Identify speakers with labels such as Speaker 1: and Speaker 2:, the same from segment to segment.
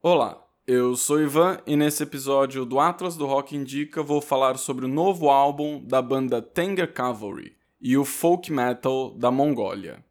Speaker 1: Olá, eu sou Ivan e nesse episódio do Atlas do Rock Indica vou falar sobre o novo álbum da banda Tanger Cavalry e o folk metal da Mongólia.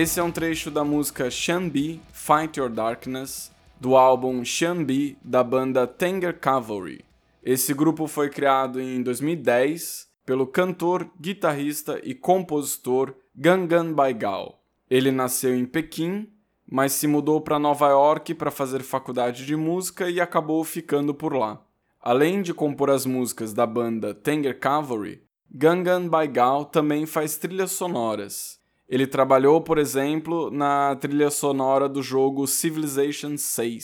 Speaker 1: Esse é um trecho da música Shanbi Fight Your Darkness, do álbum Shanbi da banda Tanger Cavalry. Esse grupo foi criado em 2010 pelo cantor, guitarrista e compositor Gangan Baigal. Ele nasceu em Pequim, mas se mudou para Nova York para fazer faculdade de música e acabou ficando por lá. Além de compor as músicas da banda Tanger Cavalry, Gangan Baigal também faz trilhas sonoras ele trabalhou, por exemplo, na trilha sonora do jogo Civilization VI.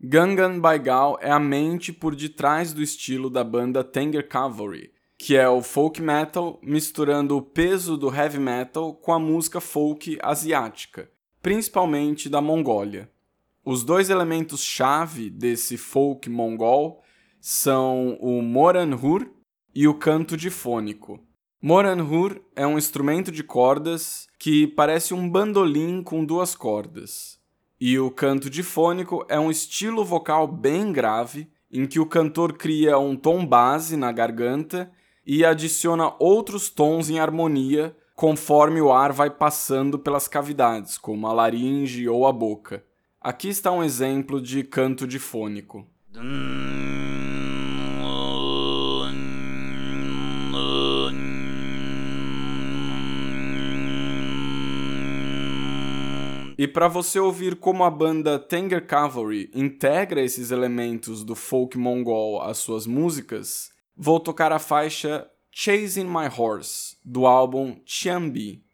Speaker 1: Gangan Baigal é a mente por detrás do estilo da banda Tanger Cavalry, que é o folk metal misturando o peso do heavy metal com a música folk asiática, principalmente da Mongólia. Os dois elementos-chave desse folk mongol são o Moranhur e o canto difônico. Moranhur é um instrumento de cordas que parece um bandolim com duas cordas. E o canto difônico é um estilo vocal bem grave, em que o cantor cria um tom base na garganta e adiciona outros tons em harmonia conforme o ar vai passando pelas cavidades, como a laringe ou a boca. Aqui está um exemplo de canto difônico. E para você ouvir como a banda Tanger Cavalry integra esses elementos do folk mongol às suas músicas, vou tocar a faixa Chasing My Horse, do álbum Chambi,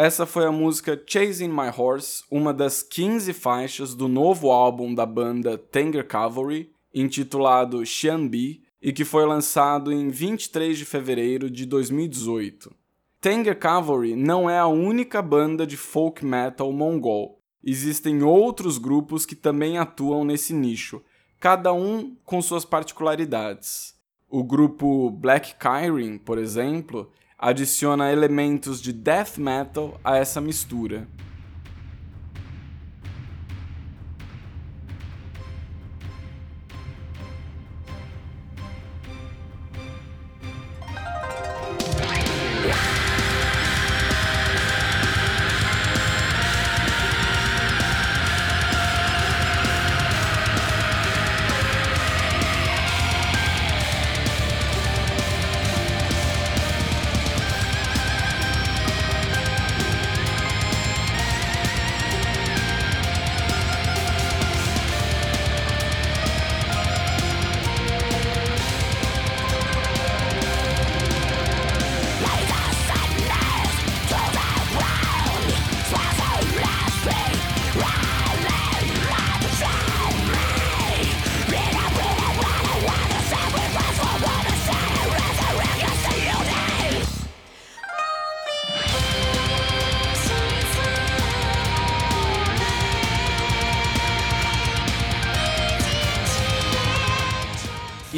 Speaker 1: Essa foi a música Chasing My Horse, uma das 15 faixas do novo álbum da banda Tanger Cavalry, intitulado Xianbi, e que foi lançado em 23 de fevereiro de 2018. Tanger Cavalry não é a única banda de folk metal mongol. Existem outros grupos que também atuam nesse nicho, cada um com suas particularidades. O grupo Black Kyrin, por exemplo, adiciona elementos de death metal a essa mistura.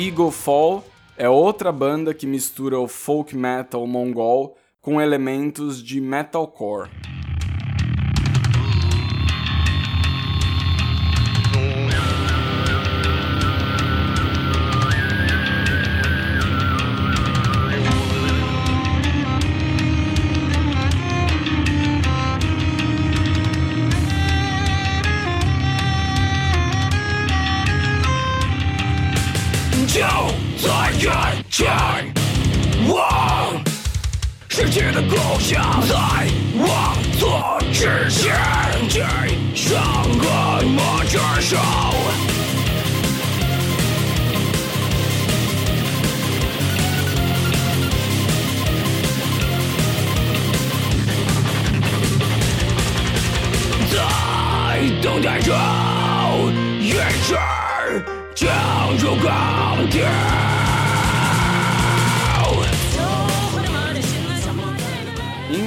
Speaker 1: Eagle Fall é outra banda que mistura o folk metal mongol com elementos de metalcore.
Speaker 2: 世界的构想，在妄作之前，给上个魔指手。等待着，一直将入高点。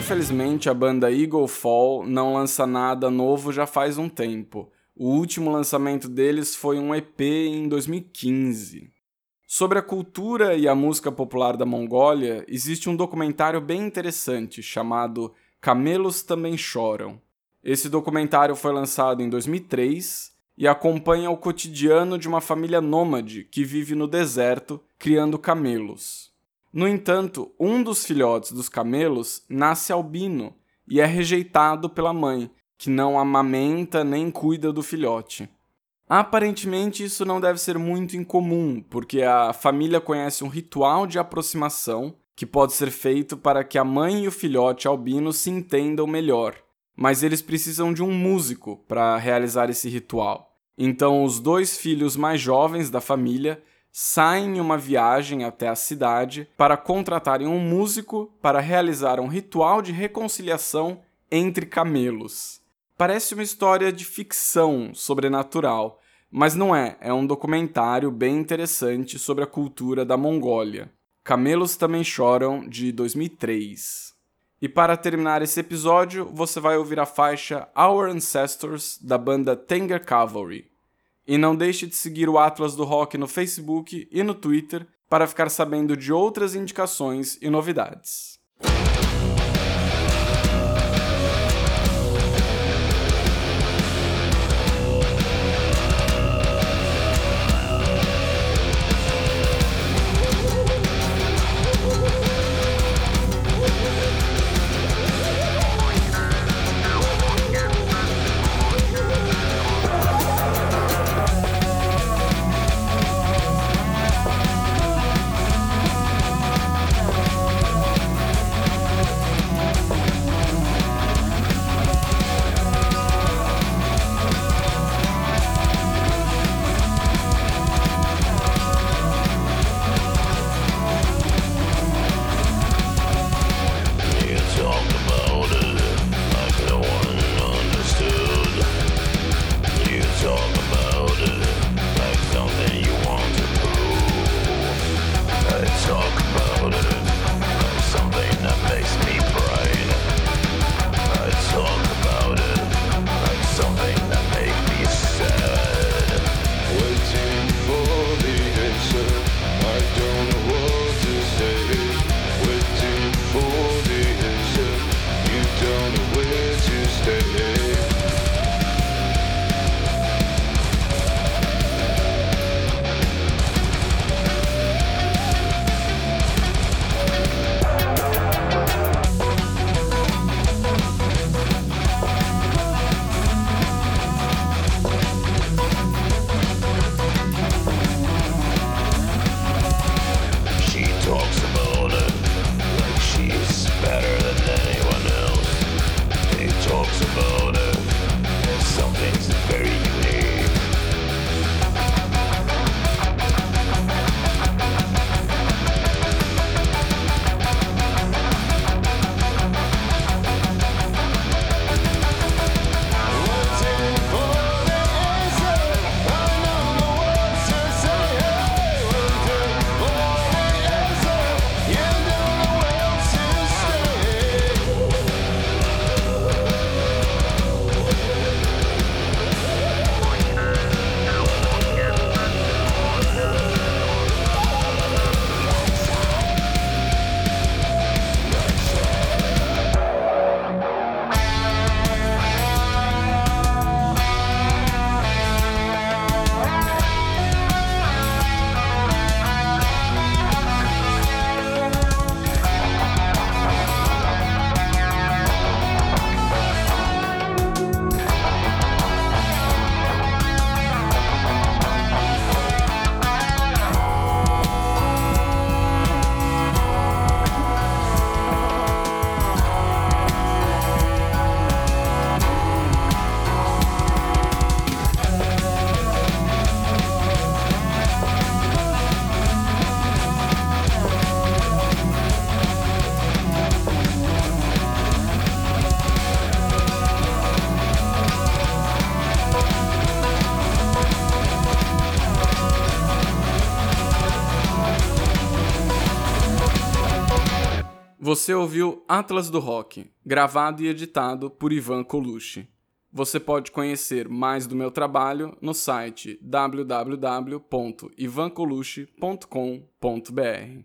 Speaker 1: Infelizmente, a banda Eagle Fall não lança nada novo já faz um tempo. O último lançamento deles foi um EP em 2015. Sobre a cultura e a música popular da Mongólia, existe um documentário bem interessante chamado Camelos Também Choram. Esse documentário foi lançado em 2003 e acompanha o cotidiano de uma família nômade que vive no deserto criando camelos. No entanto, um dos filhotes dos camelos nasce albino e é rejeitado pela mãe, que não amamenta nem cuida do filhote. Aparentemente, isso não deve ser muito incomum, porque a família conhece um ritual de aproximação que pode ser feito para que a mãe e o filhote albino se entendam melhor mas eles precisam de um músico para realizar esse ritual. Então, os dois filhos mais jovens da família saem em uma viagem até a cidade para contratarem um músico para realizar um ritual de reconciliação entre camelos. Parece uma história de ficção sobrenatural, mas não é, é um documentário bem interessante sobre a cultura da Mongólia. Camelos Também Choram, de 2003. E para terminar esse episódio, você vai ouvir a faixa Our Ancestors da banda Tanger Cavalry. E não deixe de seguir o Atlas do Rock no Facebook e no Twitter para ficar sabendo de outras indicações e novidades. Você ouviu Atlas do Rock, gravado e editado por Ivan Colucci. Você pode conhecer mais do meu trabalho no site www.ivancolucci.com.br.